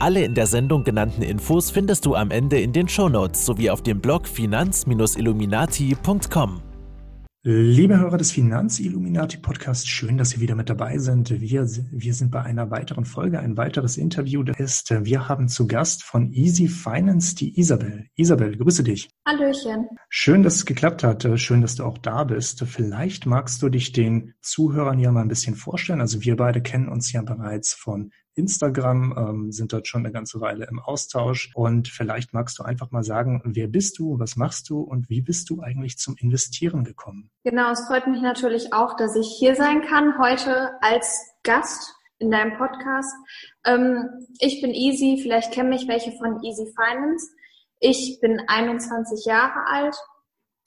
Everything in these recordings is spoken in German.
Alle in der Sendung genannten Infos findest du am Ende in den Shownotes sowie auf dem Blog finanz-illuminati.com. Liebe Hörer des Finanz-Illuminati-Podcasts, schön, dass Sie wieder mit dabei sind. Wir, wir sind bei einer weiteren Folge. Ein weiteres Interview ist, wir haben zu Gast von Easy Finance die Isabel. Isabel, grüße dich. Hallöchen. Schön, dass es geklappt hat. Schön, dass du auch da bist. Vielleicht magst du dich den Zuhörern ja mal ein bisschen vorstellen. Also wir beide kennen uns ja bereits von Instagram, ähm, sind dort schon eine ganze Weile im Austausch. Und vielleicht magst du einfach mal sagen, wer bist du, was machst du und wie bist du eigentlich zum Investieren gekommen? Genau, es freut mich natürlich auch, dass ich hier sein kann heute als Gast in deinem Podcast. Ähm, ich bin Easy, vielleicht kennen mich welche von Easy Finance. Ich bin 21 Jahre alt.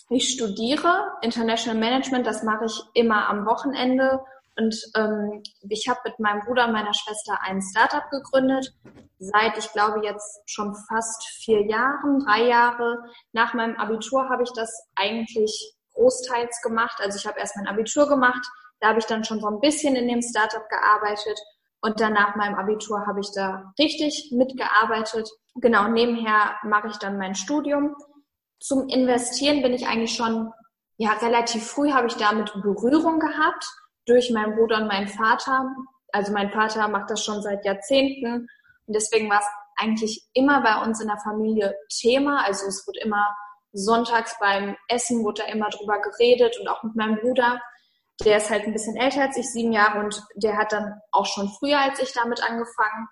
Ich studiere International Management, das mache ich immer am Wochenende und ähm, ich habe mit meinem Bruder und meiner Schwester ein Startup gegründet. Seit, ich glaube, jetzt schon fast vier Jahren, drei Jahre nach meinem Abitur habe ich das eigentlich großteils gemacht. Also ich habe erst mein Abitur gemacht, da habe ich dann schon so ein bisschen in dem Startup gearbeitet und dann nach meinem Abitur habe ich da richtig mitgearbeitet. Genau, nebenher mache ich dann mein Studium. Zum Investieren bin ich eigentlich schon, ja, relativ früh habe ich damit Berührung gehabt durch meinen Bruder und meinen Vater. Also mein Vater macht das schon seit Jahrzehnten und deswegen war es eigentlich immer bei uns in der Familie Thema. Also es wurde immer sonntags beim Essen wurde da immer drüber geredet und auch mit meinem Bruder. Der ist halt ein bisschen älter als ich, sieben Jahre und der hat dann auch schon früher als ich damit angefangen.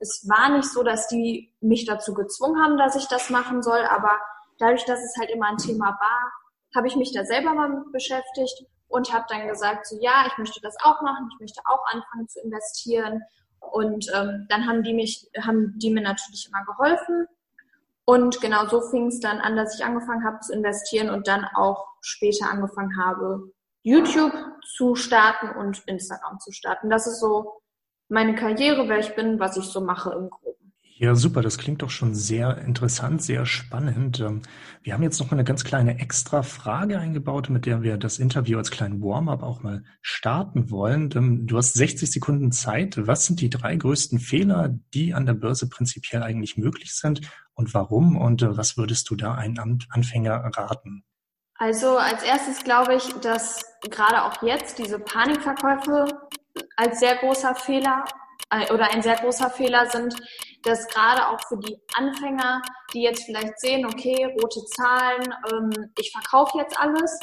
Es war nicht so, dass die mich dazu gezwungen haben, dass ich das machen soll, aber dadurch, dass es halt immer ein Thema war, habe ich mich da selber mal beschäftigt und habe dann gesagt, so ja, ich möchte das auch machen, ich möchte auch anfangen zu investieren. Und ähm, dann haben die mich, haben die mir natürlich immer geholfen. Und genau so fing es dann an, dass ich angefangen habe zu investieren und dann auch später angefangen habe, YouTube zu starten und Instagram zu starten. Das ist so meine Karriere, wer ich bin, was ich so mache im Groben. Ja, super. Das klingt doch schon sehr interessant, sehr spannend. Ähm, wir haben jetzt noch eine ganz kleine extra Frage eingebaut, mit der wir das Interview als kleinen Warm-up auch mal starten wollen. Ähm, du hast 60 Sekunden Zeit. Was sind die drei größten Fehler, die an der Börse prinzipiell eigentlich möglich sind und warum? Und äh, was würdest du da einem Anfänger raten? Also als erstes glaube ich, dass gerade auch jetzt diese Panikverkäufe als sehr großer Fehler oder ein sehr großer Fehler sind, dass gerade auch für die Anfänger, die jetzt vielleicht sehen, okay, rote Zahlen, ähm, ich verkaufe jetzt alles,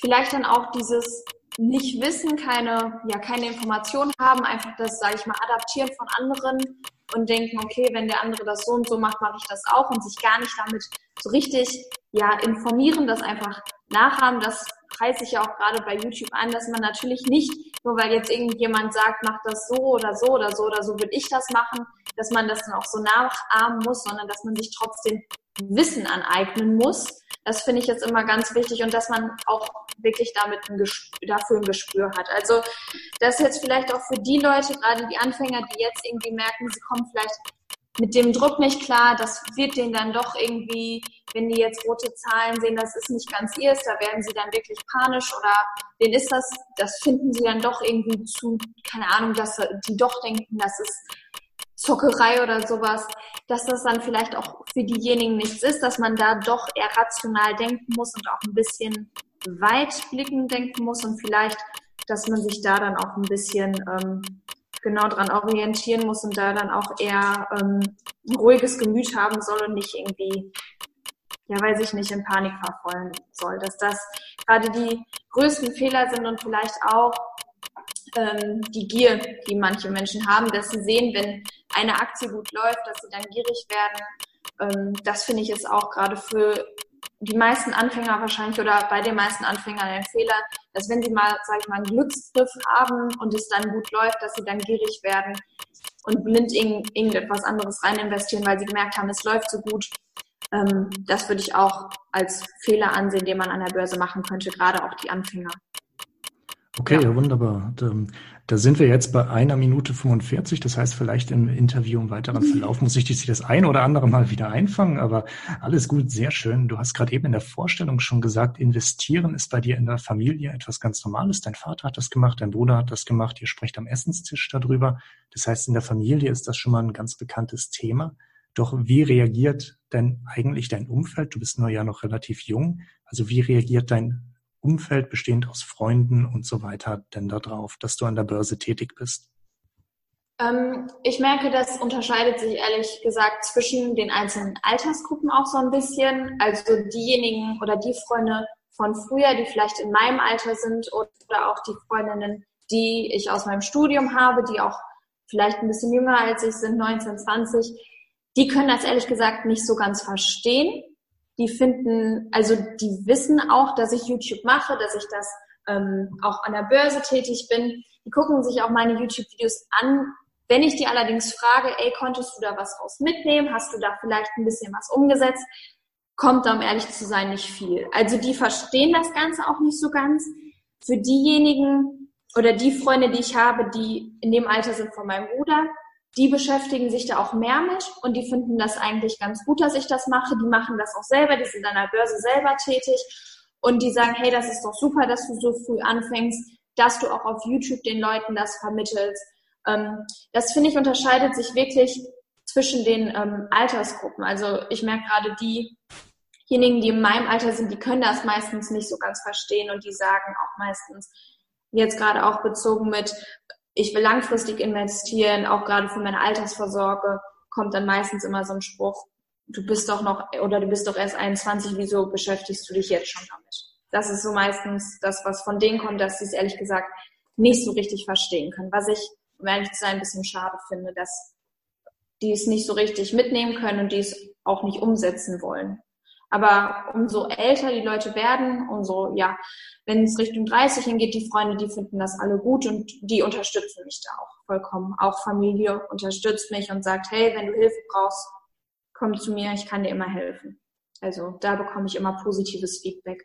vielleicht dann auch dieses nicht wissen, keine, ja, keine Informationen haben, einfach das, sage ich mal, adaptieren von anderen und denken, okay, wenn der andere das so und so macht, mache ich das auch und sich gar nicht damit so richtig, ja, informieren, das einfach nachahmen, das preise ich ja auch gerade bei YouTube an, dass man natürlich nicht, nur weil jetzt irgendjemand sagt, mach das so oder so oder so oder so würde ich das machen, dass man das dann auch so nachahmen muss, sondern dass man sich trotzdem Wissen aneignen muss. Das finde ich jetzt immer ganz wichtig und dass man auch wirklich damit ein Gespür, dafür ein Gespür hat. Also das jetzt vielleicht auch für die Leute, gerade die Anfänger, die jetzt irgendwie merken, sie kommen vielleicht mit dem Druck nicht klar, das wird denen dann doch irgendwie, wenn die jetzt rote Zahlen sehen, das ist nicht ganz ihrs, da werden sie dann wirklich panisch oder denen ist das, das finden sie dann doch irgendwie zu, keine Ahnung, dass die doch denken, das ist Zockerei oder sowas, dass das dann vielleicht auch für diejenigen nichts ist, dass man da doch eher rational denken muss und auch ein bisschen weitblickend denken muss und vielleicht, dass man sich da dann auch ein bisschen ähm, genau dran orientieren muss und da dann auch eher ähm, ein ruhiges Gemüt haben soll und nicht irgendwie, ja, weiß ich nicht, in Panik verfallen soll. Dass das gerade die größten Fehler sind und vielleicht auch ähm, die Gier, die manche Menschen haben, dass sie sehen, wenn eine Aktie gut läuft, dass sie dann gierig werden. Ähm, das finde ich jetzt auch gerade für die meisten Anfänger wahrscheinlich oder bei den meisten Anfängern ein Fehler, dass wenn sie mal, sage ich mal, einen Glücksgriff haben und es dann gut läuft, dass sie dann gierig werden und blind in irgendetwas anderes rein investieren, weil sie gemerkt haben, es läuft so gut. ähm, das würde ich auch als Fehler ansehen, den man an der Börse machen könnte, gerade auch die Anfänger. Okay, ja. wunderbar. Da sind wir jetzt bei einer Minute 45. Das heißt, vielleicht im Interview im weiteren. Verlauf muss ich dich das ein oder andere Mal wieder einfangen, aber alles gut, sehr schön. Du hast gerade eben in der Vorstellung schon gesagt, investieren ist bei dir in der Familie etwas ganz Normales. Dein Vater hat das gemacht, dein Bruder hat das gemacht, ihr sprecht am Essenstisch darüber. Das heißt, in der Familie ist das schon mal ein ganz bekanntes Thema. Doch wie reagiert denn eigentlich dein Umfeld? Du bist nur ja noch relativ jung. Also wie reagiert dein Umfeld bestehend aus Freunden und so weiter denn darauf, dass du an der Börse tätig bist? Ähm, ich merke, das unterscheidet sich ehrlich gesagt zwischen den einzelnen Altersgruppen auch so ein bisschen. Also diejenigen oder die Freunde von früher, die vielleicht in meinem Alter sind oder auch die Freundinnen, die ich aus meinem Studium habe, die auch vielleicht ein bisschen jünger als ich sind, 19, 20, die können das ehrlich gesagt nicht so ganz verstehen die finden, also die wissen auch, dass ich YouTube mache, dass ich das ähm, auch an der Börse tätig bin. Die gucken sich auch meine YouTube-Videos an. Wenn ich die allerdings frage, ey, konntest du da was raus mitnehmen? Hast du da vielleicht ein bisschen was umgesetzt? Kommt da, um ehrlich zu sein, nicht viel. Also die verstehen das Ganze auch nicht so ganz. Für diejenigen oder die Freunde, die ich habe, die in dem Alter sind von meinem Bruder, die beschäftigen sich da auch mehr mit und die finden das eigentlich ganz gut, dass ich das mache. Die machen das auch selber, die sind an der Börse selber tätig und die sagen, hey, das ist doch super, dass du so früh anfängst, dass du auch auf YouTube den Leuten das vermittelst. Ähm, das finde ich unterscheidet sich wirklich zwischen den ähm, Altersgruppen. Also ich merke gerade diejenigen, die in meinem Alter sind, die können das meistens nicht so ganz verstehen und die sagen auch meistens, jetzt gerade auch bezogen mit, ich will langfristig investieren, auch gerade für meine Altersvorsorge, kommt dann meistens immer so ein Spruch, du bist doch noch, oder du bist doch erst 21, wieso beschäftigst du dich jetzt schon damit? Das ist so meistens das, was von denen kommt, dass sie es ehrlich gesagt nicht so richtig verstehen können. Was ich, um ehrlich zu sein, ein bisschen schade finde, dass die es nicht so richtig mitnehmen können und die es auch nicht umsetzen wollen. Aber umso älter die Leute werden, umso, ja, wenn es Richtung 30 hingeht, die Freunde, die finden das alle gut und die unterstützen mich da auch vollkommen. Auch Familie unterstützt mich und sagt, hey, wenn du Hilfe brauchst, komm zu mir, ich kann dir immer helfen. Also da bekomme ich immer positives Feedback.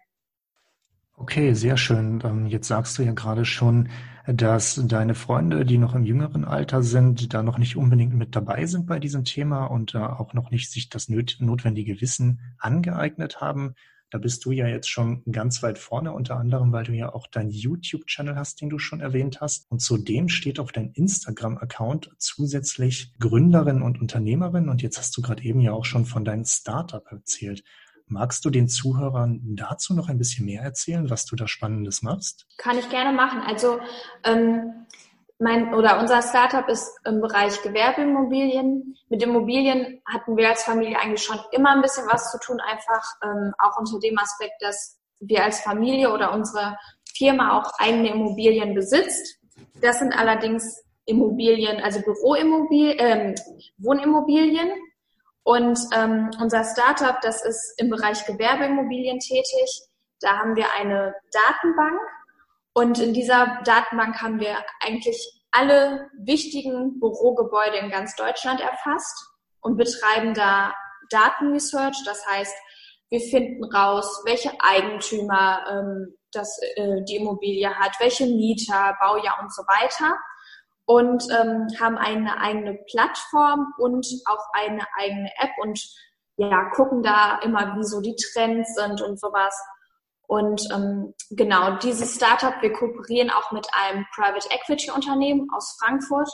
Okay, sehr schön. Ähm, jetzt sagst du ja gerade schon, dass deine Freunde, die noch im jüngeren Alter sind, da noch nicht unbedingt mit dabei sind bei diesem Thema und auch noch nicht sich das notwendige Wissen angeeignet haben. Da bist du ja jetzt schon ganz weit vorne, unter anderem, weil du ja auch deinen YouTube-Channel hast, den du schon erwähnt hast. Und zudem steht auf deinem Instagram-Account zusätzlich Gründerin und Unternehmerin. Und jetzt hast du gerade eben ja auch schon von deinem Startup erzählt. Magst du den Zuhörern dazu noch ein bisschen mehr erzählen, was du da Spannendes machst? Kann ich gerne machen. Also ähm, mein oder unser Startup ist im Bereich Gewerbeimmobilien. Mit Immobilien hatten wir als Familie eigentlich schon immer ein bisschen was zu tun, einfach ähm, auch unter dem Aspekt, dass wir als Familie oder unsere Firma auch eigene Immobilien besitzt. Das sind allerdings Immobilien, also Büroimmobilien, ähm, Wohnimmobilien und ähm, unser Startup, das ist im Bereich Gewerbeimmobilien tätig. Da haben wir eine Datenbank und in dieser Datenbank haben wir eigentlich alle wichtigen Bürogebäude in ganz Deutschland erfasst und betreiben da Datenresearch. Das heißt, wir finden raus, welche Eigentümer ähm, das, äh, die Immobilie hat, welche Mieter, Baujahr und so weiter und ähm, haben eine eigene Plattform und auch eine eigene App und ja, gucken da immer, wie so die Trends sind und sowas. Und ähm, genau, dieses Startup, wir kooperieren auch mit einem Private Equity Unternehmen aus Frankfurt.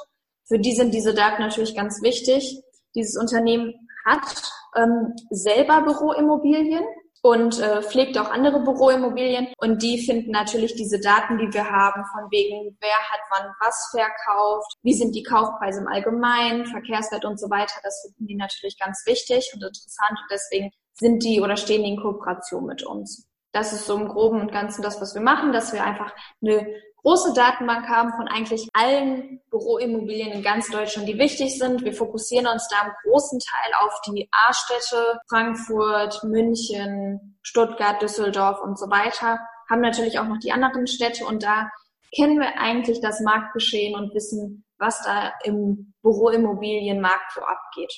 Für die sind diese Daten natürlich ganz wichtig. Dieses Unternehmen hat ähm, selber Büroimmobilien und äh, pflegt auch andere Büroimmobilien. Und die finden natürlich diese Daten, die wir haben, von wegen, wer hat wann was verkauft, wie sind die Kaufpreise im Allgemeinen, Verkehrswert und so weiter. Das finden die natürlich ganz wichtig und interessant. Und deswegen sind die oder stehen die in Kooperation mit uns. Das ist so im Groben und Ganzen das, was wir machen, dass wir einfach eine große Datenbank haben von eigentlich allen Büroimmobilien in ganz Deutschland, die wichtig sind. Wir fokussieren uns da im großen Teil auf die A-Städte, Frankfurt, München, Stuttgart, Düsseldorf und so weiter. Haben natürlich auch noch die anderen Städte und da kennen wir eigentlich das Marktgeschehen und wissen, was da im Büroimmobilienmarkt so abgeht.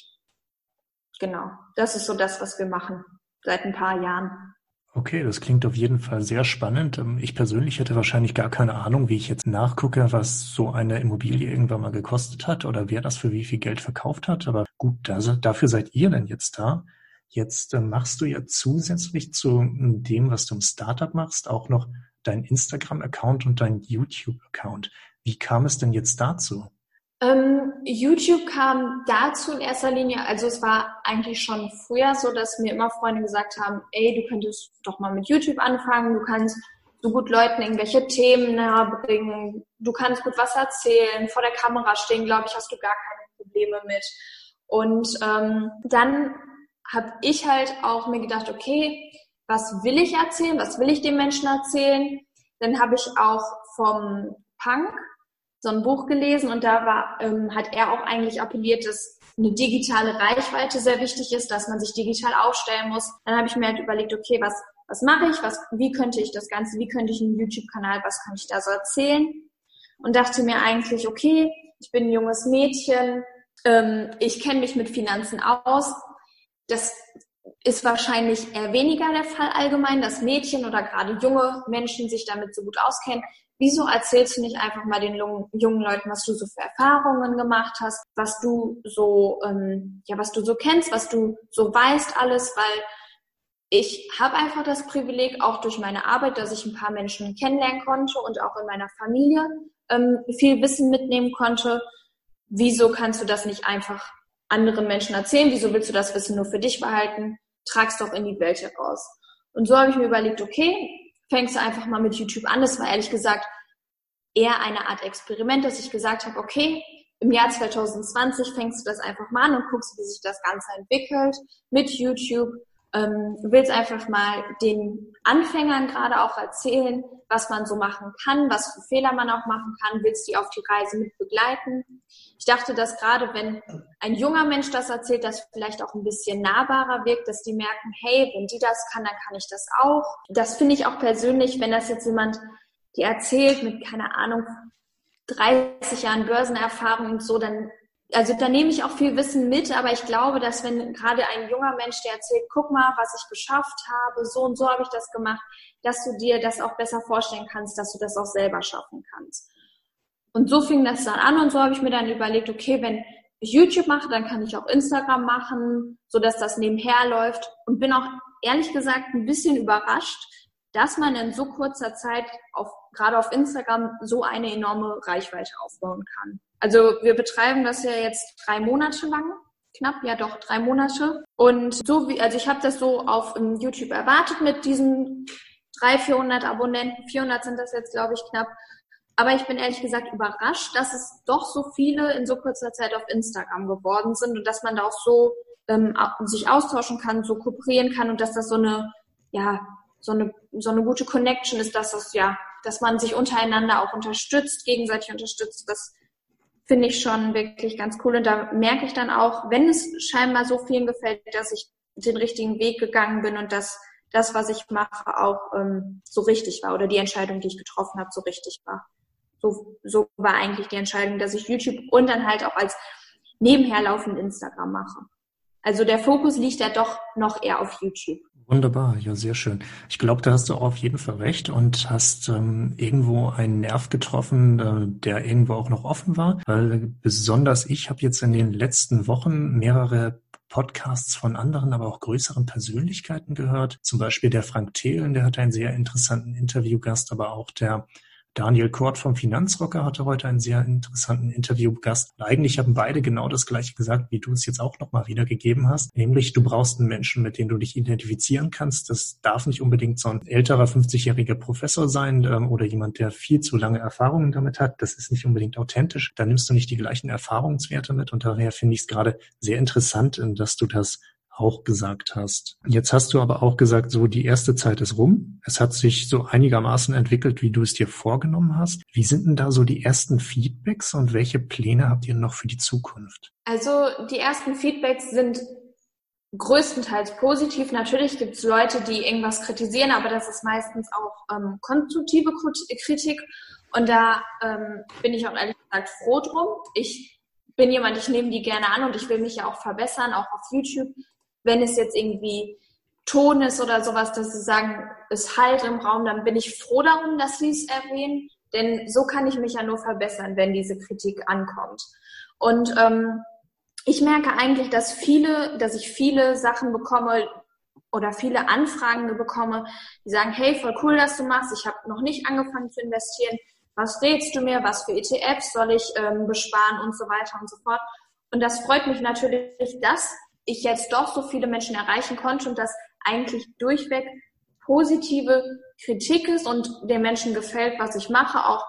genau, das ist so das, was wir machen seit ein paar Jahren. Okay, das klingt auf jeden Fall sehr spannend. Ähm, ich persönlich hätte wahrscheinlich gar keine Ahnung, wie ich jetzt nachgucke, was so eine Immobilie irgendwann mal gekostet hat oder wer das für wie viel Geld verkauft hat. Aber gut, dafür seid ihr denn jetzt da. Jetzt äh, machst du ja zusätzlich zu dem, was du im Startup machst, auch noch dein Instagram-Account und dein YouTube-Account. Wie kam es denn jetzt dazu? Ähm, YouTube kam dazu in erster Linie, also es war eigentlich schon früher so, dass mir immer Freunde gesagt haben, ey, du könntest doch mal mit YouTube anfangen, du kannst so gut Leuten irgendwelche Themen nahebringen, du kannst gut was erzählen, vor der Kamera stehen, glaube ich, hast du gar keine Probleme mit. Und ähm, dann habe ich halt auch mir gedacht, okay, was will ich erzählen, was will ich den Menschen erzählen? Dann habe ich auch vom Punk so ein Buch gelesen und da war, ähm, hat er auch eigentlich appelliert, dass eine digitale Reichweite sehr wichtig ist, dass man sich digital aufstellen muss. Dann habe ich mir halt überlegt, okay, was, was mache ich, was, wie könnte ich das Ganze, wie könnte ich einen YouTube-Kanal, was kann ich da so erzählen? Und dachte mir eigentlich, okay, ich bin ein junges Mädchen, ähm, ich kenne mich mit Finanzen aus. Das ist wahrscheinlich eher weniger der Fall allgemein, dass Mädchen oder gerade junge Menschen sich damit so gut auskennen wieso erzählst du nicht einfach mal den jungen Leuten, was du so für Erfahrungen gemacht hast, was du so, ähm, ja, was du so kennst, was du so weißt alles, weil ich habe einfach das Privileg, auch durch meine Arbeit, dass ich ein paar Menschen kennenlernen konnte und auch in meiner Familie ähm, viel Wissen mitnehmen konnte. Wieso kannst du das nicht einfach anderen Menschen erzählen? Wieso willst du das Wissen nur für dich behalten? Trag's doch in die Welt heraus. Und so habe ich mir überlegt, okay, fängst du einfach mal mit YouTube an. Das war ehrlich gesagt eher eine Art Experiment, dass ich gesagt habe, okay, im Jahr 2020 fängst du das einfach mal an und guckst, wie sich das Ganze entwickelt mit YouTube. Ähm, willst einfach mal den Anfängern gerade auch erzählen, was man so machen kann, was für Fehler man auch machen kann, willst die auf die Reise mit begleiten. Ich dachte, dass gerade wenn ein junger Mensch das erzählt, das vielleicht auch ein bisschen nahbarer wirkt, dass die merken, hey, wenn die das kann, dann kann ich das auch. Das finde ich auch persönlich, wenn das jetzt jemand die erzählt mit, keine Ahnung, 30 Jahren Börsenerfahrung und so, dann, also da nehme ich auch viel Wissen mit, aber ich glaube, dass wenn gerade ein junger Mensch, der erzählt, guck mal, was ich geschafft habe, so und so habe ich das gemacht, dass du dir das auch besser vorstellen kannst, dass du das auch selber schaffen kannst. Und so fing das dann an und so habe ich mir dann überlegt, okay, wenn ich YouTube mache, dann kann ich auch Instagram machen, so dass das nebenher läuft und bin auch ehrlich gesagt ein bisschen überrascht, dass man in so kurzer Zeit auf, gerade auf Instagram so eine enorme Reichweite aufbauen kann. Also wir betreiben das ja jetzt drei Monate lang, knapp, ja doch drei Monate. Und so wie, also ich habe das so auf YouTube erwartet mit diesen 300, 400 Abonnenten, 400 sind das jetzt, glaube ich, knapp. Aber ich bin ehrlich gesagt überrascht, dass es doch so viele in so kurzer Zeit auf Instagram geworden sind und dass man da auch so ähm, sich austauschen kann, so kooperieren kann und dass das so eine ja, so eine, so eine gute Connection ist, dass das ja, dass man sich untereinander auch unterstützt, gegenseitig unterstützt. Das finde ich schon wirklich ganz cool. Und da merke ich dann auch, wenn es scheinbar so vielen gefällt, dass ich den richtigen Weg gegangen bin und dass das, was ich mache, auch ähm, so richtig war oder die Entscheidung, die ich getroffen habe, so richtig war. So, so war eigentlich die Entscheidung, dass ich YouTube und dann halt auch als nebenher laufend Instagram mache. Also der Fokus liegt ja doch noch eher auf YouTube. Wunderbar, ja, sehr schön. Ich glaube, da hast du auf jeden Fall recht und hast ähm, irgendwo einen Nerv getroffen, äh, der irgendwo auch noch offen war. Weil besonders ich habe jetzt in den letzten Wochen mehrere Podcasts von anderen, aber auch größeren Persönlichkeiten gehört. Zum Beispiel der Frank Thelen, der hat einen sehr interessanten Interviewgast, aber auch der Daniel Kort vom Finanzrocker hatte heute einen sehr interessanten Interviewgast. Eigentlich haben beide genau das Gleiche gesagt, wie du es jetzt auch nochmal wiedergegeben hast. Nämlich, du brauchst einen Menschen, mit dem du dich identifizieren kannst. Das darf nicht unbedingt so ein älterer 50-jähriger Professor sein ähm, oder jemand, der viel zu lange Erfahrungen damit hat. Das ist nicht unbedingt authentisch. Da nimmst du nicht die gleichen Erfahrungswerte mit. Und daher finde ich es gerade sehr interessant, äh, dass du das auch gesagt hast. Jetzt hast du aber auch gesagt, so die erste Zeit ist rum. Es hat sich so einigermaßen entwickelt, wie du es dir vorgenommen hast. Wie sind denn da so die ersten Feedbacks und welche Pläne habt ihr noch für die Zukunft? Also die ersten Feedbacks sind größtenteils positiv. Natürlich gibt es Leute, die irgendwas kritisieren, aber das ist meistens auch ähm, konstruktive Kritik. Und da ähm, bin ich auch ehrlich gesagt froh drum. Ich bin jemand, ich nehme die gerne an und ich will mich ja auch verbessern, auch auf YouTube. Wenn es jetzt irgendwie Ton ist oder sowas, dass sie sagen, es halt im Raum, dann bin ich froh darum, dass sie es erwähnen. Denn so kann ich mich ja nur verbessern, wenn diese Kritik ankommt. Und ähm, ich merke eigentlich, dass viele, dass ich viele Sachen bekomme oder viele Anfragen bekomme, die sagen, hey, voll cool, dass du machst. Ich habe noch nicht angefangen zu investieren. Was rätst du mir? Was für ETFs soll ich ähm, besparen und so weiter und so fort. Und das freut mich natürlich, dass ich jetzt doch so viele Menschen erreichen konnte und dass eigentlich durchweg positive Kritik ist und den Menschen gefällt, was ich mache, auch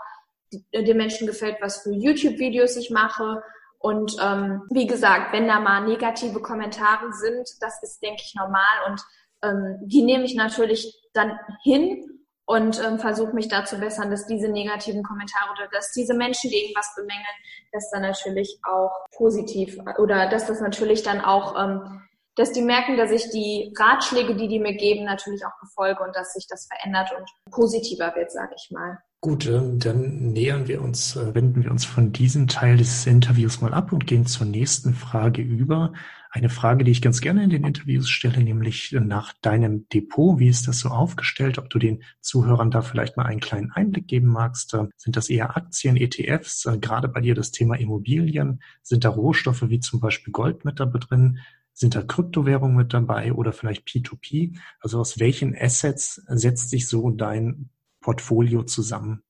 den Menschen gefällt, was für YouTube-Videos ich mache. Und ähm, wie gesagt, wenn da mal negative Kommentare sind, das ist, denke ich, normal und ähm, die nehme ich natürlich dann hin und ähm, versuche mich da zu bessern, dass diese negativen Kommentare oder dass diese Menschen, die irgendwas bemängeln, dass dann natürlich auch positiv oder dass das natürlich dann auch ähm, dass die merken, dass ich die Ratschläge, die die mir geben, natürlich auch befolge und dass sich das verändert und positiver wird, sag ich mal. Gut, ähm, dann nähern wir uns, äh, wenden wir uns von diesem Teil des Interviews mal ab und gehen zur nächsten Frage über. Eine Frage, die ich ganz gerne in den Interviews stelle, nämlich nach deinem Depot. Wie ist das so aufgestellt? Ob du den Zuhörern da vielleicht mal einen kleinen Einblick geben magst? Äh, sind das eher Aktien, ETFs? Äh, gerade bei dir das Thema Immobilien? Sind da Rohstoffe wie zum Beispiel Gold mit da drin? Sind da Kryptowährungen mit dabei oder vielleicht P2P? Also aus welchen Assets setzt sich so dein Portfolio zusammen?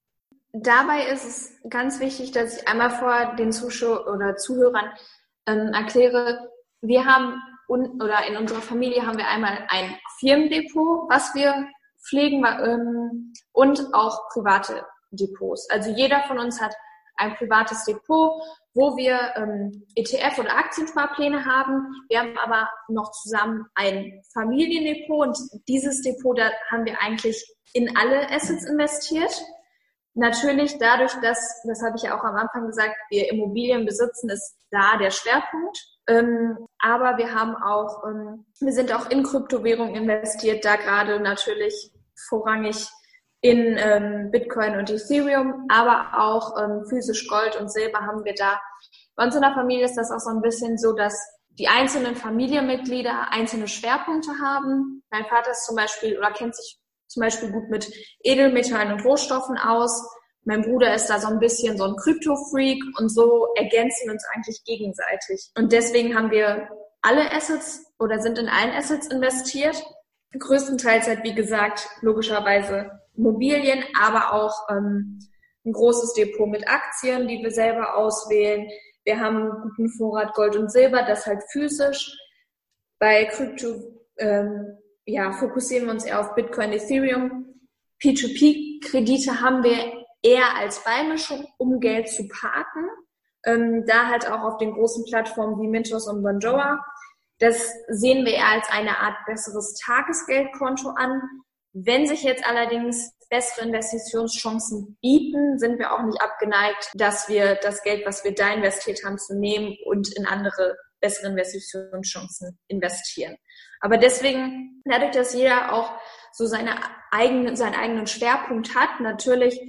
Dabei ist es ganz wichtig, dass ich einmal vor den Zuschauern oder Zuhörern ähm, erkläre, wir haben un oder in unserer Familie haben wir einmal ein Firmendepot, was wir pflegen ähm, und auch private Depots. Also jeder von uns hat ein privates Depot, wo wir ähm, ETF- oder Aktiensparpläne haben. Wir haben aber noch zusammen ein Familiendepot und dieses Depot, da haben wir eigentlich in alle Assets investiert. Natürlich dadurch, dass, das habe ich ja auch am Anfang gesagt, wir Immobilien besitzen, ist da der Schwerpunkt. Ähm, aber wir haben auch, ähm, wir sind auch in Kryptowährungen investiert, da gerade natürlich vorrangig in ähm, Bitcoin und Ethereum, aber auch ähm, physisch Gold und Silber haben wir da. Bei uns in der Familie ist das auch so ein bisschen so, dass die einzelnen Familienmitglieder einzelne Schwerpunkte haben. Mein Vater ist zum Beispiel oder kennt sich zum Beispiel gut mit Edelmetallen und Rohstoffen aus. Mein Bruder ist da so ein bisschen so ein Krypto-Freak und so ergänzen uns eigentlich gegenseitig. Und deswegen haben wir alle Assets oder sind in allen Assets investiert. Größtenteils halt, wie gesagt, logischerweise Immobilien, aber auch ähm, ein großes Depot mit Aktien, die wir selber auswählen. Wir haben einen guten Vorrat Gold und Silber, das halt physisch. Bei Krypto ähm, ja, fokussieren wir uns eher auf Bitcoin, Ethereum. P2P-Kredite haben wir eher als Beimischung, um Geld zu parken. Ähm, da halt auch auf den großen Plattformen wie Mintos und Bonjour. Das sehen wir eher als eine Art besseres Tagesgeldkonto an, wenn sich jetzt allerdings bessere Investitionschancen bieten, sind wir auch nicht abgeneigt, dass wir das Geld, was wir da investiert haben, zu nehmen und in andere bessere Investitionschancen investieren. Aber deswegen, dadurch, dass jeder auch so seine eigene, seinen eigenen Schwerpunkt hat, natürlich,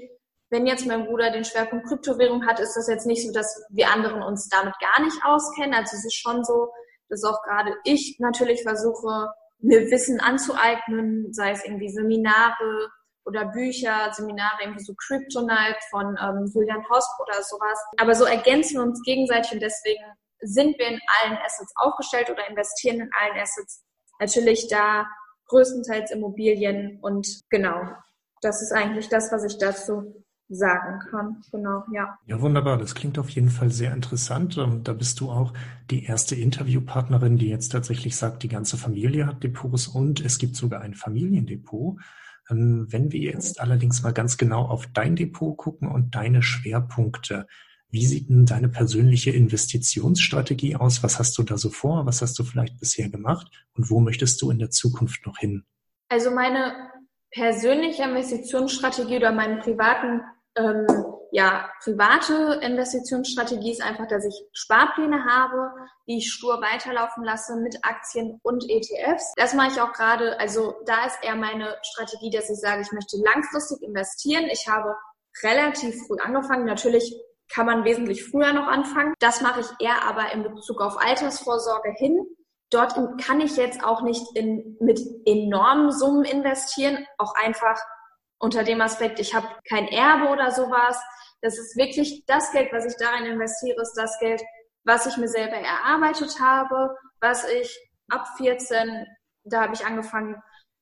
wenn jetzt mein Bruder den Schwerpunkt Kryptowährung hat, ist das jetzt nicht so, dass wir anderen uns damit gar nicht auskennen. Also es ist schon so, dass auch gerade ich natürlich versuche, mir Wissen anzueignen, sei es irgendwie Seminare oder Bücher, Seminare, irgendwie so Kryptonite von ähm, Julian Hosp oder sowas. Aber so ergänzen wir uns gegenseitig und deswegen sind wir in allen Assets aufgestellt oder investieren in allen Assets. Natürlich da größtenteils Immobilien und genau, das ist eigentlich das, was ich dazu sagen kann. Genau, ja. Ja, wunderbar. Das klingt auf jeden Fall sehr interessant. Ähm, da bist du auch die erste Interviewpartnerin, die jetzt tatsächlich sagt, die ganze Familie hat Depots und es gibt sogar ein Familiendepot. Ähm, wenn wir jetzt allerdings mal ganz genau auf dein Depot gucken und deine Schwerpunkte, wie sieht denn deine persönliche Investitionsstrategie aus? Was hast du da so vor? Was hast du vielleicht bisher gemacht? Und wo möchtest du in der Zukunft noch hin? Also meine persönliche Investitionsstrategie oder meinen privaten ähm, ja, private Investitionsstrategie ist einfach, dass ich Sparpläne habe, die ich stur weiterlaufen lasse mit Aktien und ETFs. Das mache ich auch gerade, also da ist eher meine Strategie, dass ich sage, ich möchte langfristig investieren. Ich habe relativ früh angefangen. Natürlich kann man wesentlich früher noch anfangen. Das mache ich eher aber in Bezug auf Altersvorsorge hin. Dort kann ich jetzt auch nicht in, mit enormen Summen investieren, auch einfach unter dem Aspekt, ich habe kein Erbe oder sowas. Das ist wirklich das Geld, was ich darin investiere, ist das Geld, was ich mir selber erarbeitet habe, was ich ab 14, da habe ich angefangen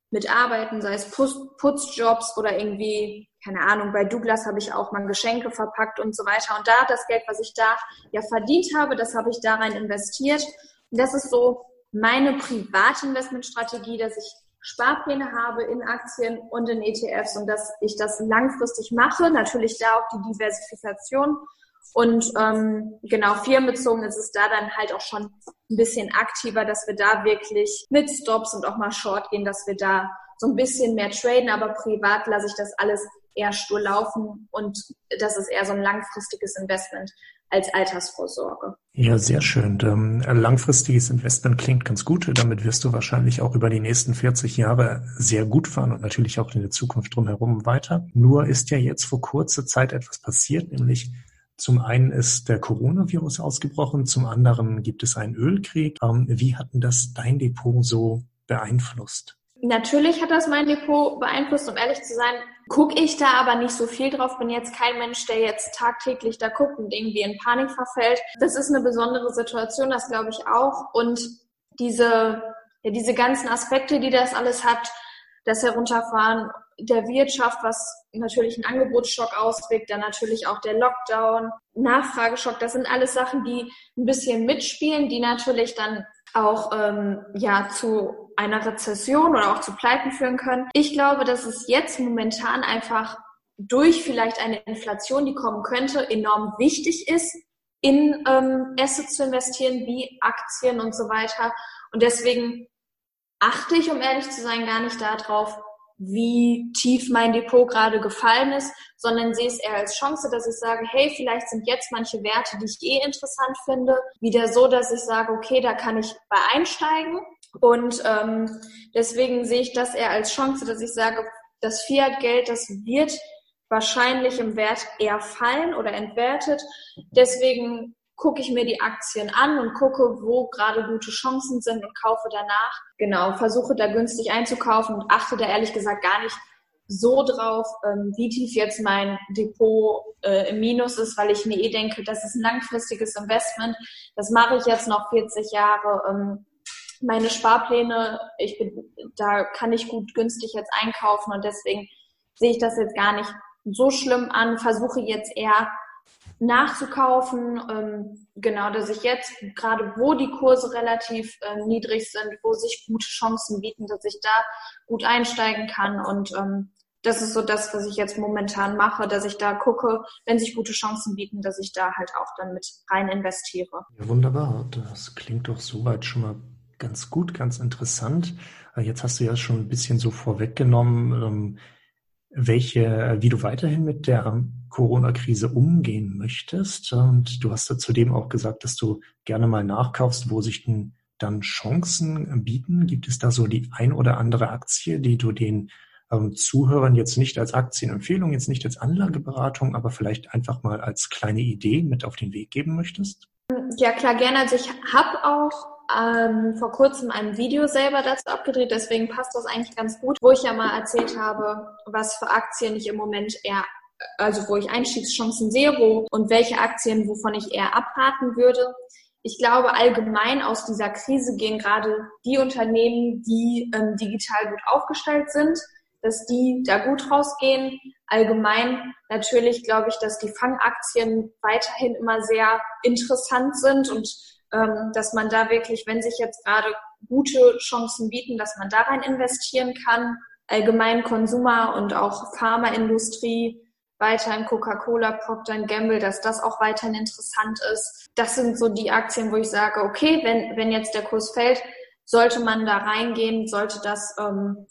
mit Arbeiten, sei es Putzjobs oder irgendwie, keine Ahnung, bei Douglas habe ich auch mal Geschenke verpackt und so weiter. Und da das Geld, was ich da ja verdient habe, das habe ich da rein investiert. Und das ist so meine Privatinvestmentstrategie, dass ich Sparpläne habe in Aktien und in ETFs und dass ich das langfristig mache. Natürlich da auch die Diversifikation. Und ähm, genau, firmenbezogen ist es da dann halt auch schon ein bisschen aktiver, dass wir da wirklich mit Stops und auch mal Short gehen, dass wir da so ein bisschen mehr traden, aber privat lasse ich das alles eher stur laufen und das ist eher so ein langfristiges Investment als Altersvorsorge. Ja, sehr schön. Ähm, langfristiges Investment klingt ganz gut. Damit wirst du wahrscheinlich auch über die nächsten 40 Jahre sehr gut fahren und natürlich auch in der Zukunft drumherum weiter. Nur ist ja jetzt vor kurzer Zeit etwas passiert, nämlich zum einen ist der Coronavirus ausgebrochen, zum anderen gibt es einen Ölkrieg. Ähm, wie hat denn das dein Depot so beeinflusst? Natürlich hat das mein Depot beeinflusst, um ehrlich zu sein, gucke ich da aber nicht so viel drauf, bin jetzt kein Mensch, der jetzt tagtäglich da guckt und irgendwie in Panik verfällt. Das ist eine besondere Situation, das glaube ich auch. Und diese, ja, diese ganzen Aspekte, die das alles hat, das Herunterfahren der Wirtschaft, was natürlich einen Angebotsschock auswirkt, dann natürlich auch der Lockdown, Nachfrageschock, das sind alles Sachen, die ein bisschen mitspielen, die natürlich dann auch ähm, ja zu einer Rezession oder auch zu Pleiten führen können. Ich glaube, dass es jetzt momentan einfach durch vielleicht eine Inflation, die kommen könnte, enorm wichtig ist, in ähm, Assets zu investieren, wie Aktien und so weiter. Und deswegen achte ich, um ehrlich zu sein, gar nicht darauf, wie tief mein Depot gerade gefallen ist, sondern sehe es eher als Chance, dass ich sage, hey, vielleicht sind jetzt manche Werte, die ich eh interessant finde, wieder so, dass ich sage, okay, da kann ich bei einsteigen. Und ähm, deswegen sehe ich das eher als Chance, dass ich sage, das Fiat-Geld, das wird wahrscheinlich im Wert eher fallen oder entwertet. Deswegen gucke ich mir die Aktien an und gucke, wo gerade gute Chancen sind und kaufe danach. Genau, versuche da günstig einzukaufen und achte da ehrlich gesagt gar nicht so drauf, ähm, wie tief jetzt mein Depot äh, im Minus ist, weil ich mir eh denke, das ist ein langfristiges Investment. Das mache ich jetzt noch 40 Jahre. Ähm, meine Sparpläne, ich bin, da kann ich gut günstig jetzt einkaufen und deswegen sehe ich das jetzt gar nicht so schlimm an, versuche jetzt eher nachzukaufen. Ähm, genau, dass ich jetzt gerade, wo die Kurse relativ äh, niedrig sind, wo sich gute Chancen bieten, dass ich da gut einsteigen kann. Und ähm, das ist so das, was ich jetzt momentan mache, dass ich da gucke, wenn sich gute Chancen bieten, dass ich da halt auch dann mit rein investiere. Ja, wunderbar. Das klingt doch soweit schon mal ganz gut, ganz interessant. Äh, jetzt hast du ja schon ein bisschen so vorweggenommen, ähm, welche, wie du weiterhin mit der Corona-Krise umgehen möchtest. Und du hast ja zudem auch gesagt, dass du gerne mal nachkaufst, wo sich denn dann Chancen bieten. Gibt es da so die ein oder andere Aktie, die du den ähm, Zuhörern jetzt nicht als Aktienempfehlung, jetzt nicht als Anlageberatung, aber vielleicht einfach mal als kleine Idee mit auf den Weg geben möchtest? Ja, klar, gerne. Also ich habe auch ähm, vor kurzem ein Video selber dazu abgedreht, deswegen passt das eigentlich ganz gut, wo ich ja mal erzählt habe, was für Aktien ich im Moment eher, also wo ich Einstiegschancen sehe wo, und welche Aktien, wovon ich eher abraten würde. Ich glaube, allgemein aus dieser Krise gehen gerade die Unternehmen, die ähm, digital gut aufgestellt sind, dass die da gut rausgehen. Allgemein natürlich glaube ich, dass die Fangaktien weiterhin immer sehr interessant sind und dass man da wirklich, wenn sich jetzt gerade gute Chancen bieten, dass man da rein investieren kann. Allgemein Konsumer und auch Pharmaindustrie, weiterhin Coca-Cola, Procter Gamble, dass das auch weiterhin interessant ist. Das sind so die Aktien, wo ich sage, okay, wenn, wenn jetzt der Kurs fällt, sollte man da reingehen, sollte das ähm,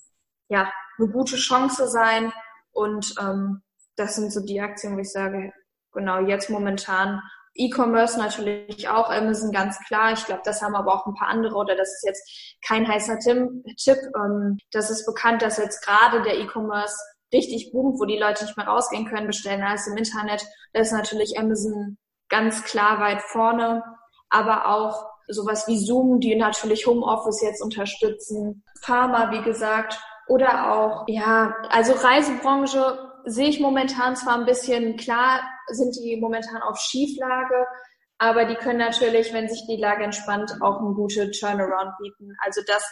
ja eine gute Chance sein. Und ähm, das sind so die Aktien, wo ich sage, genau jetzt momentan E-Commerce natürlich auch, Amazon ganz klar. Ich glaube, das haben aber auch ein paar andere oder das ist jetzt kein heißer Tipp. Ähm, das ist bekannt, dass jetzt gerade der E-Commerce richtig boomt, wo die Leute nicht mehr rausgehen können, bestellen alles im Internet. Da ist natürlich Amazon ganz klar weit vorne, aber auch sowas wie Zoom, die natürlich Homeoffice jetzt unterstützen, Pharma, wie gesagt, oder auch, ja, also Reisebranche sehe ich momentan zwar ein bisschen, klar sind die momentan auf Schieflage, aber die können natürlich, wenn sich die Lage entspannt, auch eine gute Turnaround bieten. Also das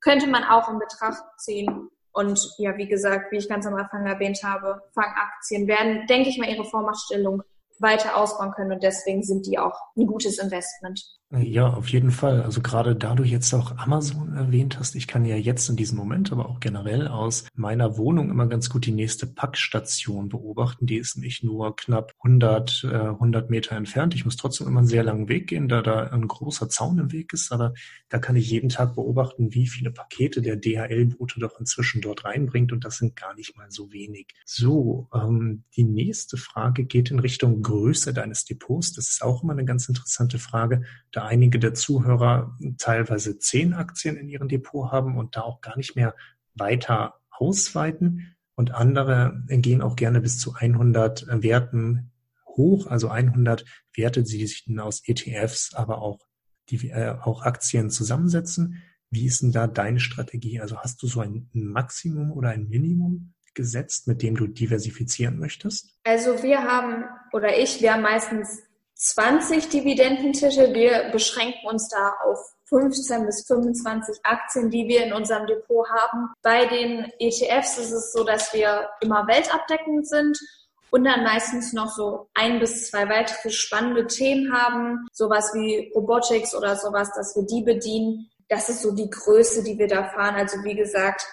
könnte man auch in Betracht ziehen. Und ja, wie gesagt, wie ich ganz am Anfang erwähnt habe, Fangaktien werden, denke ich mal, ihre Vormachtstellung weiter ausbauen können und deswegen sind die auch ein gutes Investment. Ja, auf jeden Fall. Also gerade da du jetzt auch Amazon erwähnt hast, ich kann ja jetzt in diesem Moment, aber auch generell aus meiner Wohnung immer ganz gut die nächste Packstation beobachten. Die ist nicht nur knapp 100, äh, 100 Meter entfernt. Ich muss trotzdem immer einen sehr langen Weg gehen, da da ein großer Zaun im Weg ist. Aber da kann ich jeden Tag beobachten, wie viele Pakete der DHL-Bote doch inzwischen dort reinbringt. Und das sind gar nicht mal so wenig. So, ähm, die nächste Frage geht in Richtung Größe deines Depots. Das ist auch immer eine ganz interessante Frage. Da einige der Zuhörer teilweise zehn Aktien in ihrem Depot haben und da auch gar nicht mehr weiter ausweiten. Und andere gehen auch gerne bis zu 100 Werten hoch, also 100 Werte, die sich aus ETFs, aber auch, die, äh, auch Aktien zusammensetzen. Wie ist denn da deine Strategie? Also hast du so ein Maximum oder ein Minimum gesetzt, mit dem du diversifizieren möchtest? Also wir haben, oder ich, wir haben meistens 20 Dividendentitel. Wir beschränken uns da auf 15 bis 25 Aktien, die wir in unserem Depot haben. Bei den ETFs ist es so, dass wir immer weltabdeckend sind und dann meistens noch so ein bis zwei weitere spannende Themen haben, sowas wie Robotics oder sowas, dass wir die bedienen. Das ist so die Größe, die wir da fahren. Also wie gesagt,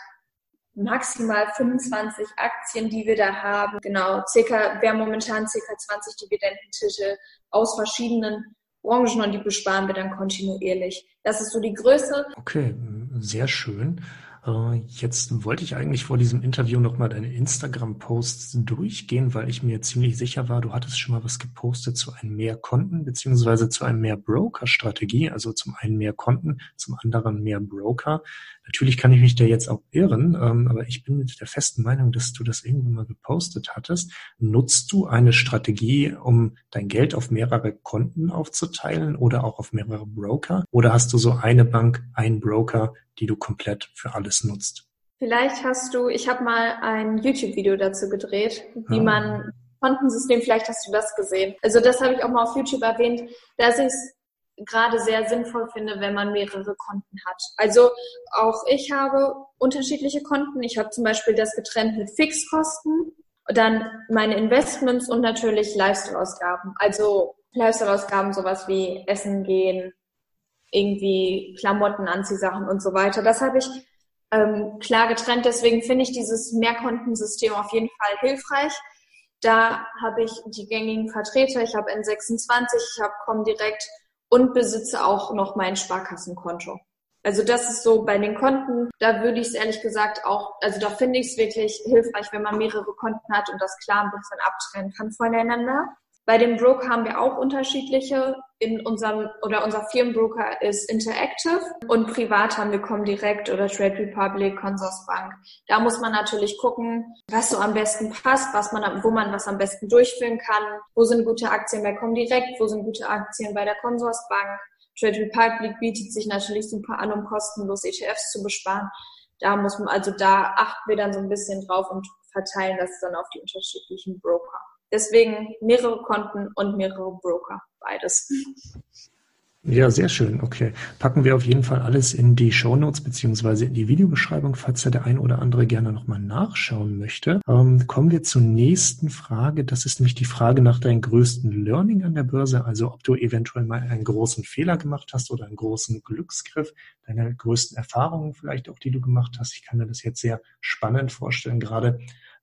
maximal 25 Aktien, die wir da haben. Genau, circa, wir haben momentan circa 20 Dividendentitel aus verschiedenen Branchen und die besparen wir dann kontinuierlich. Das ist so die Größe. Okay, sehr schön. Äh, jetzt wollte ich eigentlich vor diesem Interview nochmal deine Instagram-Posts durchgehen, weil ich mir ziemlich sicher war, du hattest schon mal was gepostet zu einem mehr Konten beziehungsweise zu einem mehr Broker-Strategie, also zum einen mehr Konten, zum anderen mehr Broker. Natürlich kann ich mich da jetzt auch irren, ähm, aber ich bin mit der festen Meinung, dass du das irgendwann mal gepostet hattest. Nutzt du eine Strategie, um dein Geld auf mehrere Konten aufzuteilen oder auch auf mehrere Broker? Oder hast du so eine Bank, ein Broker, die du komplett für alles nutzt? Vielleicht hast du, ich habe mal ein YouTube-Video dazu gedreht, wie ah. man Kontensystem, vielleicht hast du das gesehen. Also das habe ich auch mal auf YouTube erwähnt, dass ich es gerade sehr sinnvoll finde, wenn man mehrere Konten hat. Also auch ich habe unterschiedliche Konten. Ich habe zum Beispiel das getrennt mit Fixkosten, dann meine Investments und natürlich Lifestyle-Ausgaben. Also Lifestyle-Ausgaben, sowas wie Essen gehen, irgendwie Klamotten, Anziehsachen und so weiter. Das habe ich ähm, klar getrennt. Deswegen finde ich dieses Mehrkontensystem auf jeden Fall hilfreich. Da habe ich die gängigen Vertreter. Ich habe N26, ich habe Comdirect und besitze auch noch mein Sparkassenkonto. Also das ist so bei den Konten, da würde ich es ehrlich gesagt auch, also da finde ich es wirklich hilfreich, wenn man mehrere Konten hat und das klar ein bisschen abtrennen kann voneinander. Bei dem Broker haben wir auch unterschiedliche. In unserem oder unser Firmenbroker ist Interactive und privat haben wir Comdirect oder Trade Republic, Consorsbank. Da muss man natürlich gucken, was so am besten passt, was man, wo man was am besten durchführen kann. Wo sind gute Aktien bei Comdirect? Wo sind gute Aktien bei der Consorsbank? Trade Republic bietet sich natürlich super an, um kostenlos ETFs zu besparen. Da muss man, also da achten wir dann so ein bisschen drauf und verteilen das dann auf die unterschiedlichen Broker. Deswegen mehrere Konten und mehrere Broker, beides. Ja, sehr schön. Okay. Packen wir auf jeden Fall alles in die Show Notes beziehungsweise in die Videobeschreibung, falls ja der ein oder andere gerne nochmal nachschauen möchte. Ähm, kommen wir zur nächsten Frage. Das ist nämlich die Frage nach deinem größten Learning an der Börse, also ob du eventuell mal einen großen Fehler gemacht hast oder einen großen Glücksgriff, deine größten Erfahrungen vielleicht auch, die du gemacht hast. Ich kann mir das jetzt sehr spannend vorstellen, gerade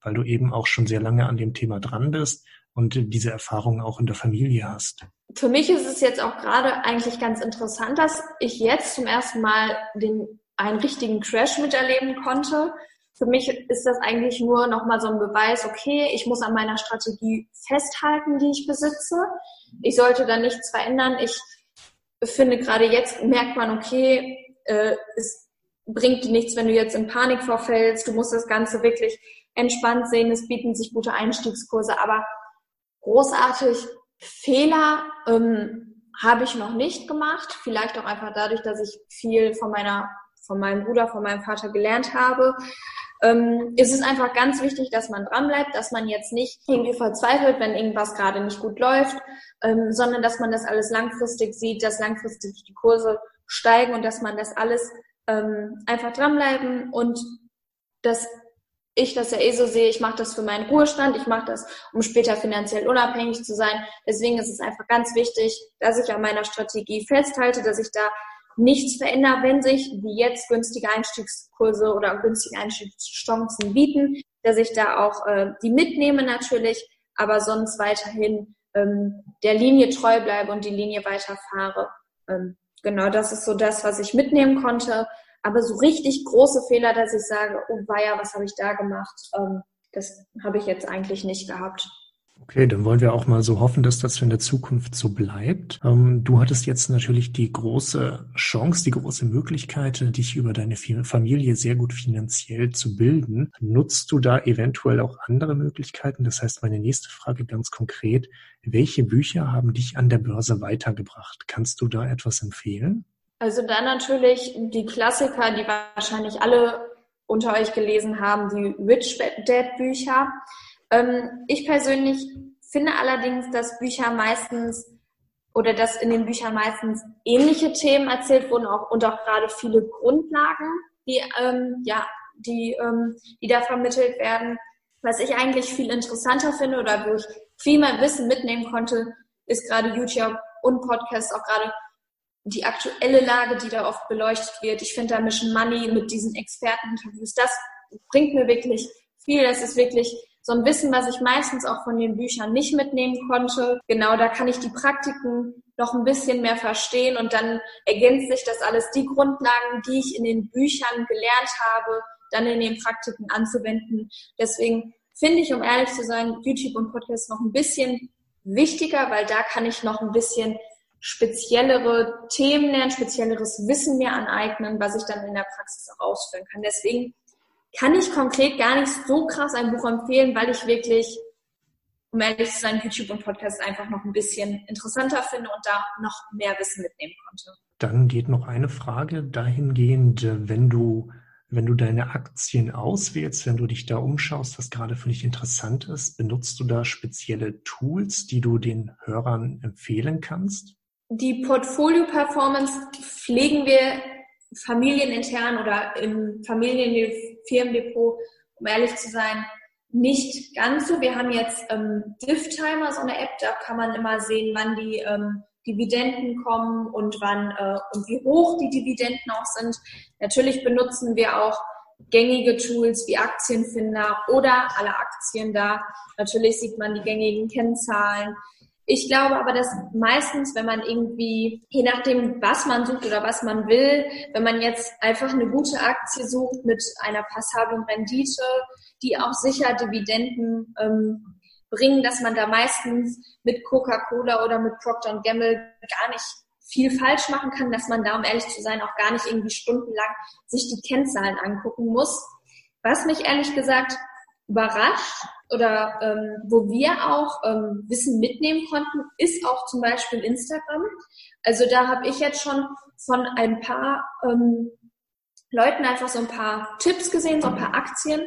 weil du eben auch schon sehr lange an dem Thema dran bist und diese Erfahrungen auch in der Familie hast. Für mich ist es jetzt auch gerade eigentlich ganz interessant, dass ich jetzt zum ersten Mal den, einen richtigen Crash miterleben konnte. Für mich ist das eigentlich nur nochmal so ein Beweis, okay, ich muss an meiner Strategie festhalten, die ich besitze. Ich sollte da nichts verändern. Ich finde gerade jetzt merkt man, okay, äh, es bringt nichts, wenn du jetzt in Panik verfällst. Du musst das Ganze wirklich entspannt sehen. Es bieten sich gute Einstiegskurse, aber großartig Fehler ähm, habe ich noch nicht gemacht. Vielleicht auch einfach dadurch, dass ich viel von meiner, von meinem Bruder, von meinem Vater gelernt habe. Ähm, es ist einfach ganz wichtig, dass man dranbleibt, dass man jetzt nicht irgendwie verzweifelt, wenn irgendwas gerade nicht gut läuft, ähm, sondern dass man das alles langfristig sieht, dass langfristig die Kurse steigen und dass man das alles ähm, einfach dranbleiben und dass ich das ja eh so sehe, ich mache das für meinen Ruhestand, ich mache das, um später finanziell unabhängig zu sein. Deswegen ist es einfach ganz wichtig, dass ich an meiner Strategie festhalte, dass ich da nichts verändere, wenn sich wie jetzt günstige Einstiegskurse oder günstige Einstiegschancen bieten, dass ich da auch äh, die mitnehme natürlich, aber sonst weiterhin ähm, der Linie treu bleibe und die Linie weiterfahre. Ähm, genau, das ist so das, was ich mitnehmen konnte. Aber so richtig große Fehler, dass ich sage, oh weia, was habe ich da gemacht, ähm, das habe ich jetzt eigentlich nicht gehabt. Okay, dann wollen wir auch mal so hoffen, dass das in der Zukunft so bleibt. Ähm, du hattest jetzt natürlich die große Chance, die große Möglichkeit, dich über deine Familie sehr gut finanziell zu bilden. Nutzt du da eventuell auch andere Möglichkeiten? Das heißt, meine nächste Frage ganz konkret, welche Bücher haben dich an der Börse weitergebracht? Kannst du da etwas empfehlen? Also dann natürlich die Klassiker, die wahrscheinlich alle unter euch gelesen haben, die Rich Dad Bücher. Ähm, ich persönlich finde allerdings, dass Bücher meistens oder dass in den Büchern meistens ähnliche Themen erzählt wurden auch, und auch gerade viele Grundlagen, die, ähm, ja, die, ähm, die da vermittelt werden. Was ich eigentlich viel interessanter finde oder wo ich viel mehr Wissen mitnehmen konnte, ist gerade YouTube und Podcast, auch gerade die aktuelle Lage, die da oft beleuchtet wird. Ich finde da Mission Money mit diesen Experteninterviews, das bringt mir wirklich viel. Das ist wirklich so ein Wissen, was ich meistens auch von den Büchern nicht mitnehmen konnte. Genau, da kann ich die Praktiken noch ein bisschen mehr verstehen und dann ergänzt sich das alles, die Grundlagen, die ich in den Büchern gelernt habe, dann in den Praktiken anzuwenden. Deswegen finde ich, um ehrlich zu sein, YouTube und Podcast noch ein bisschen wichtiger, weil da kann ich noch ein bisschen speziellere Themen lernen, spezielleres Wissen mir aneignen, was ich dann in der Praxis auch ausführen kann. Deswegen kann ich konkret gar nicht so krass ein Buch empfehlen, weil ich wirklich, um ehrlich zu sein, YouTube und Podcast einfach noch ein bisschen interessanter finde und da noch mehr Wissen mitnehmen konnte. Dann geht noch eine Frage dahingehend, wenn du wenn du deine Aktien auswählst, wenn du dich da umschaust, was gerade für dich interessant ist, benutzt du da spezielle Tools, die du den Hörern empfehlen kannst? Die Portfolio-Performance pflegen wir familienintern oder im Familienfirmendepot, um ehrlich zu sein, nicht ganz so. Wir haben jetzt ähm, Diff-Timer, so eine App, da kann man immer sehen, wann die ähm, Dividenden kommen und wann äh, und wie hoch die Dividenden auch sind. Natürlich benutzen wir auch gängige Tools wie Aktienfinder oder alle Aktien da. Natürlich sieht man die gängigen Kennzahlen. Ich glaube aber, dass meistens, wenn man irgendwie, je nachdem, was man sucht oder was man will, wenn man jetzt einfach eine gute Aktie sucht mit einer passablen Rendite, die auch sicher Dividenden ähm, bringen, dass man da meistens mit Coca-Cola oder mit Procter Gamble gar nicht viel falsch machen kann, dass man da, um ehrlich zu sein, auch gar nicht irgendwie stundenlang sich die Kennzahlen angucken muss. Was mich ehrlich gesagt überrascht oder ähm, wo wir auch ähm, Wissen mitnehmen konnten, ist auch zum Beispiel Instagram. Also da habe ich jetzt schon von ein paar ähm, Leuten einfach so ein paar Tipps gesehen, so ein paar Aktien,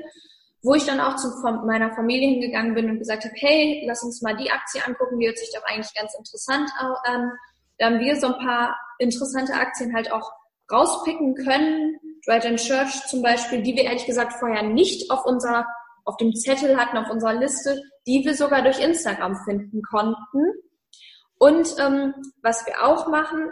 wo ich dann auch zu meiner Familie hingegangen bin und gesagt habe, hey, lass uns mal die Aktie angucken, die hört sich doch eigentlich ganz interessant an. Da haben wir so ein paar interessante Aktien halt auch rauspicken können. Dwight Church zum Beispiel, die wir ehrlich gesagt vorher nicht auf unserer auf dem Zettel hatten, auf unserer Liste, die wir sogar durch Instagram finden konnten. Und ähm, was wir auch machen,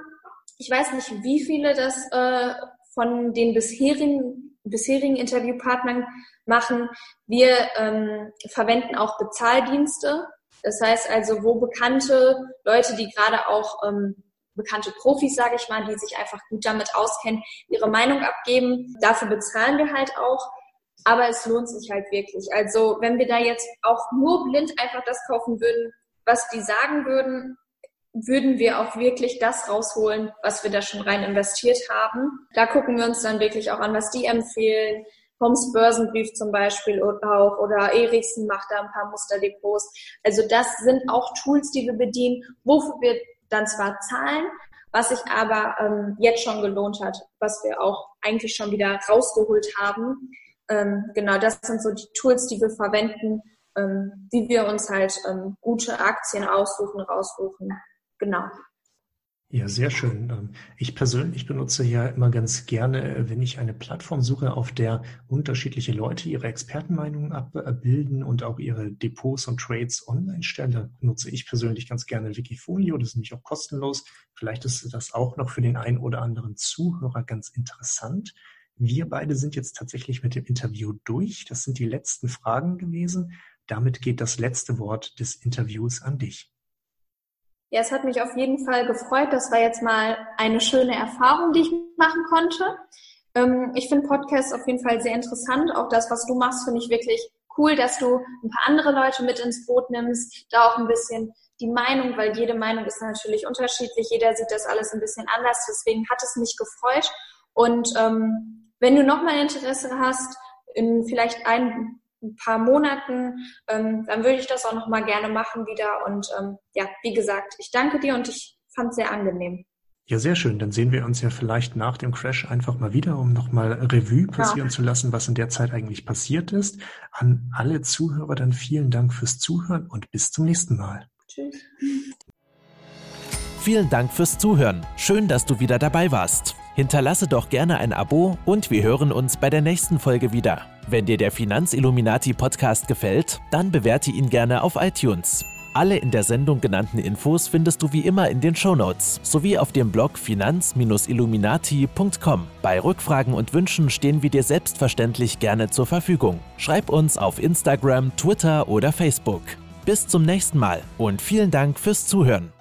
ich weiß nicht, wie viele das äh, von den bisherigen, bisherigen Interviewpartnern machen. Wir ähm, verwenden auch Bezahldienste. Das heißt also, wo bekannte Leute, die gerade auch ähm, bekannte Profis, sage ich mal, die sich einfach gut damit auskennen, ihre Meinung abgeben. Dafür bezahlen wir halt auch aber es lohnt sich halt wirklich. Also wenn wir da jetzt auch nur blind einfach das kaufen würden, was die sagen würden, würden wir auch wirklich das rausholen, was wir da schon rein investiert haben. Da gucken wir uns dann wirklich auch an, was die empfehlen. Homs Börsenbrief zum Beispiel auch oder Ericsson macht da ein paar Musterdepots. Also das sind auch Tools, die wir bedienen, wofür wir dann zwar zahlen, was sich aber ähm, jetzt schon gelohnt hat, was wir auch eigentlich schon wieder rausgeholt haben. Ähm, genau, das sind so die Tools, die wir verwenden, ähm, wie wir uns halt ähm, gute Aktien aussuchen, raussuchen. Genau. Ja, sehr schön. Ähm, ich persönlich benutze ja immer ganz gerne, äh, wenn ich eine Plattform suche, auf der unterschiedliche Leute ihre Expertenmeinungen abbilden und auch ihre Depots und Trades online stellen. Nutze ich persönlich ganz gerne Wikifolio. Das ist nämlich auch kostenlos. Vielleicht ist das auch noch für den einen oder anderen Zuhörer ganz interessant. Wir beide sind jetzt tatsächlich mit dem Interview durch. Das sind die letzten Fragen gewesen. Damit geht das letzte Wort des Interviews an dich. Ja, es hat mich auf jeden Fall gefreut. Das war jetzt mal eine schöne Erfahrung, die ich machen konnte. Ähm, ich finde Podcasts auf jeden Fall sehr interessant. Auch das, was du machst, finde ich wirklich cool, dass du ein paar andere Leute mit ins Boot nimmst, da auch ein bisschen die Meinung, weil jede Meinung ist natürlich unterschiedlich. Jeder sieht das alles ein bisschen anders. Deswegen hat es mich gefreut. Und ähm, wenn du noch mal Interesse hast, in vielleicht ein ein paar Monaten, ähm, dann würde ich das auch noch mal gerne machen wieder. Und ähm, ja, wie gesagt, ich danke dir und ich fand es sehr angenehm. Ja, sehr schön. Dann sehen wir uns ja vielleicht nach dem Crash einfach mal wieder, um nochmal Revue passieren ja. zu lassen, was in der Zeit eigentlich passiert ist. An alle Zuhörer dann vielen Dank fürs Zuhören und bis zum nächsten Mal. Tschüss. Vielen Dank fürs Zuhören. Schön, dass du wieder dabei warst. Hinterlasse doch gerne ein Abo und wir hören uns bei der nächsten Folge wieder. Wenn dir der Finanzilluminati Podcast gefällt, dann bewerte ihn gerne auf iTunes. Alle in der Sendung genannten Infos findest du wie immer in den Shownotes sowie auf dem Blog finanz-illuminati.com. Bei Rückfragen und Wünschen stehen wir dir selbstverständlich gerne zur Verfügung. Schreib uns auf Instagram, Twitter oder Facebook. Bis zum nächsten Mal und vielen Dank fürs Zuhören.